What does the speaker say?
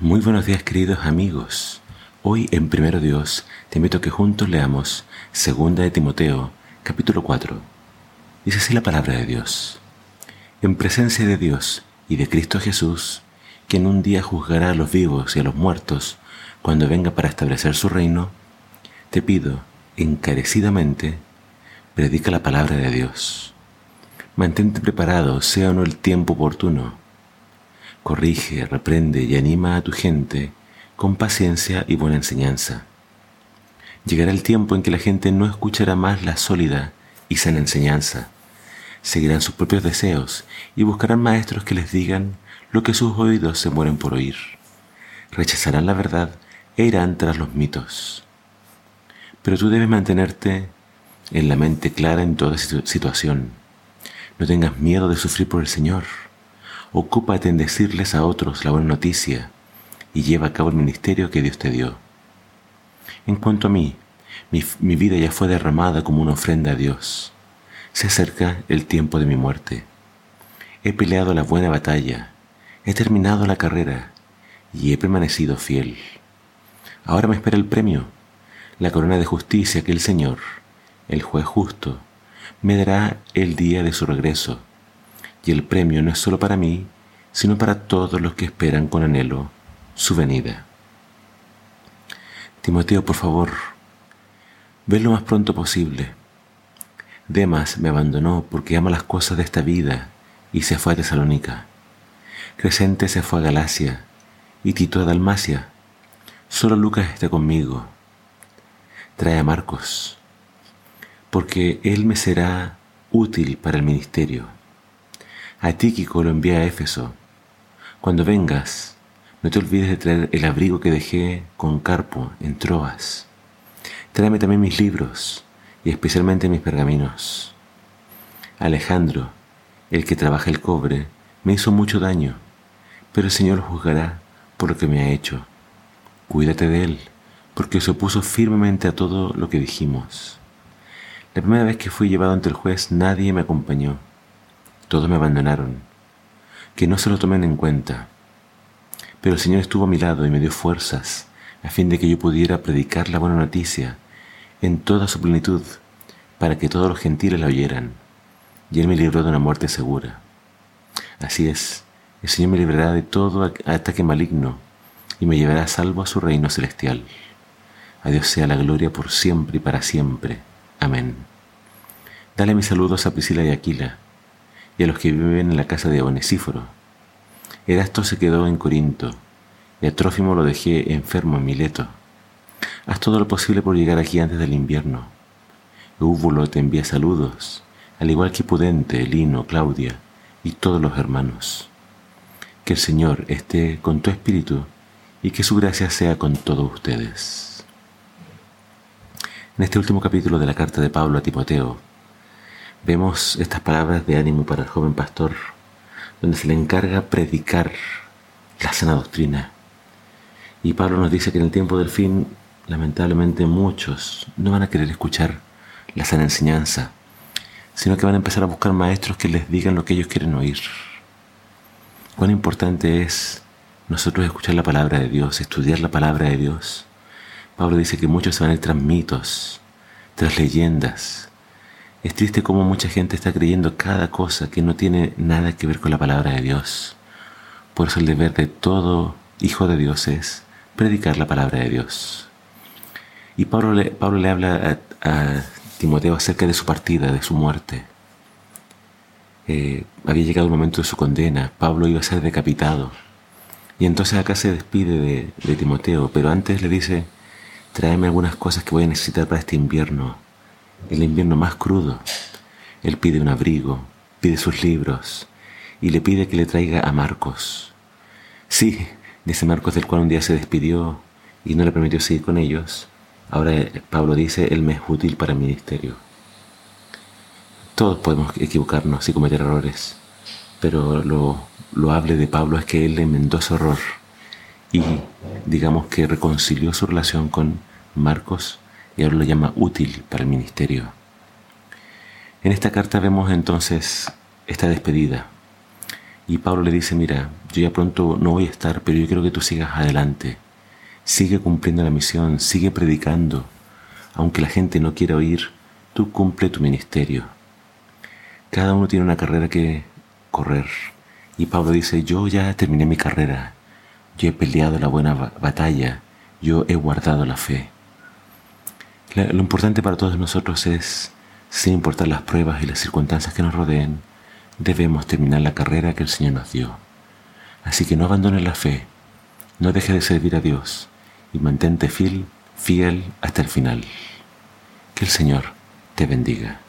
Muy buenos días queridos amigos. Hoy en Primero Dios te invito a que juntos leamos Segunda de Timoteo, capítulo 4. Dice así la palabra de Dios. En presencia de Dios y de Cristo Jesús, quien un día juzgará a los vivos y a los muertos cuando venga para establecer su reino, te pido encarecidamente, predica la palabra de Dios. Mantente preparado, sea o no el tiempo oportuno. Corrige, reprende y anima a tu gente con paciencia y buena enseñanza. Llegará el tiempo en que la gente no escuchará más la sólida y sana enseñanza. Seguirán sus propios deseos y buscarán maestros que les digan lo que sus oídos se mueren por oír. Rechazarán la verdad e irán tras los mitos. Pero tú debes mantenerte en la mente clara en toda situación. No tengas miedo de sufrir por el Señor. Ocúpate en decirles a otros la buena noticia y lleva a cabo el ministerio que Dios te dio. En cuanto a mí, mi, mi vida ya fue derramada como una ofrenda a Dios. Se acerca el tiempo de mi muerte. He peleado la buena batalla, he terminado la carrera y he permanecido fiel. Ahora me espera el premio, la corona de justicia que el Señor, el juez justo, me dará el día de su regreso. Y el premio no es solo para mí, sino para todos los que esperan con anhelo su venida. Timoteo, por favor, ve lo más pronto posible. Demas me abandonó porque ama las cosas de esta vida y se fue a Tesalónica. Crescente se fue a Galacia y Tito a Dalmacia. Solo Lucas está conmigo. Trae a Marcos, porque él me será útil para el ministerio. A Tíquico lo envía a Éfeso. Cuando vengas, no te olvides de traer el abrigo que dejé con Carpo en Troas. Tráeme también mis libros y especialmente mis pergaminos. Alejandro, el que trabaja el cobre, me hizo mucho daño, pero el Señor juzgará por lo que me ha hecho. Cuídate de él, porque se opuso firmemente a todo lo que dijimos. La primera vez que fui llevado ante el juez nadie me acompañó. Todos me abandonaron. Que no se lo tomen en cuenta. Pero el Señor estuvo a mi lado y me dio fuerzas a fin de que yo pudiera predicar la buena noticia en toda su plenitud, para que todos los gentiles la oyeran. Y Él me libró de una muerte segura. Así es, el Señor me librará de todo ataque maligno y me llevará salvo a su reino celestial. A Dios sea la gloria por siempre y para siempre. Amén. Dale mis saludos a Priscila y Aquila y a los que viven en la casa de Onesíforo Erasto se quedó en Corinto, y a Trófimo lo dejé enfermo en Mileto. Haz todo lo posible por llegar aquí antes del invierno. Eúbulo te envía saludos, al igual que Pudente, Lino, Claudia y todos los hermanos. Que el Señor esté con tu espíritu y que su gracia sea con todos ustedes. En este último capítulo de la carta de Pablo a Timoteo, vemos estas palabras de ánimo para el joven pastor donde se le encarga predicar la sana doctrina. Y Pablo nos dice que en el tiempo del fin, lamentablemente muchos no van a querer escuchar la sana enseñanza, sino que van a empezar a buscar maestros que les digan lo que ellos quieren oír. Cuán importante es nosotros escuchar la palabra de Dios, estudiar la palabra de Dios. Pablo dice que muchos se van a ir tras mitos, tras leyendas, es triste cómo mucha gente está creyendo cada cosa que no tiene nada que ver con la palabra de Dios. Por eso el deber de todo hijo de Dios es predicar la palabra de Dios. Y Pablo le, Pablo le habla a, Timoteo acerca de su partida, de su muerte. Eh, había llegado el momento de su condena, Pablo iba a ser decapitado. Y entonces acá se despide de, de Timoteo, pero antes le dice, tráeme algunas cosas que voy a necesitar para este invierno el invierno más crudo. Él pide un abrigo, pide sus libros y le pide que le traiga a Marcos. Sí, dice Marcos del cual un día se despidió y no le permitió seguir con ellos. Ahora eh, Pablo dice, él me es útil para el ministerio. Todos podemos equivocarnos y cometer errores, pero lo loable de Pablo es que él enmendó ese error y digamos que reconcilió su relación con Marcos y ahora lo llama útil para el ministerio. En esta carta vemos entonces esta despedida Y Pablo le dice, mira, yo ya pronto no voy a estar, pero yo quiero que tú sigas adelante. Sigue cumpliendo la misión, sigue predicando. Aunque la gente no quiera oír, tú cumple tu ministerio. Cada uno tiene una carrera que correr. Y Pablo dice, yo ya terminé mi carrera. Yo he peleado la buena batalla. Yo he guardado la fe. Lo importante para todos nosotros es, sin importar las pruebas y las circunstancias que nos rodeen, debemos terminar la carrera que el Señor nos dio. Así que no abandones la fe, no dejes de servir a Dios y mantente fiel, fiel hasta el final. Que el Señor te bendiga.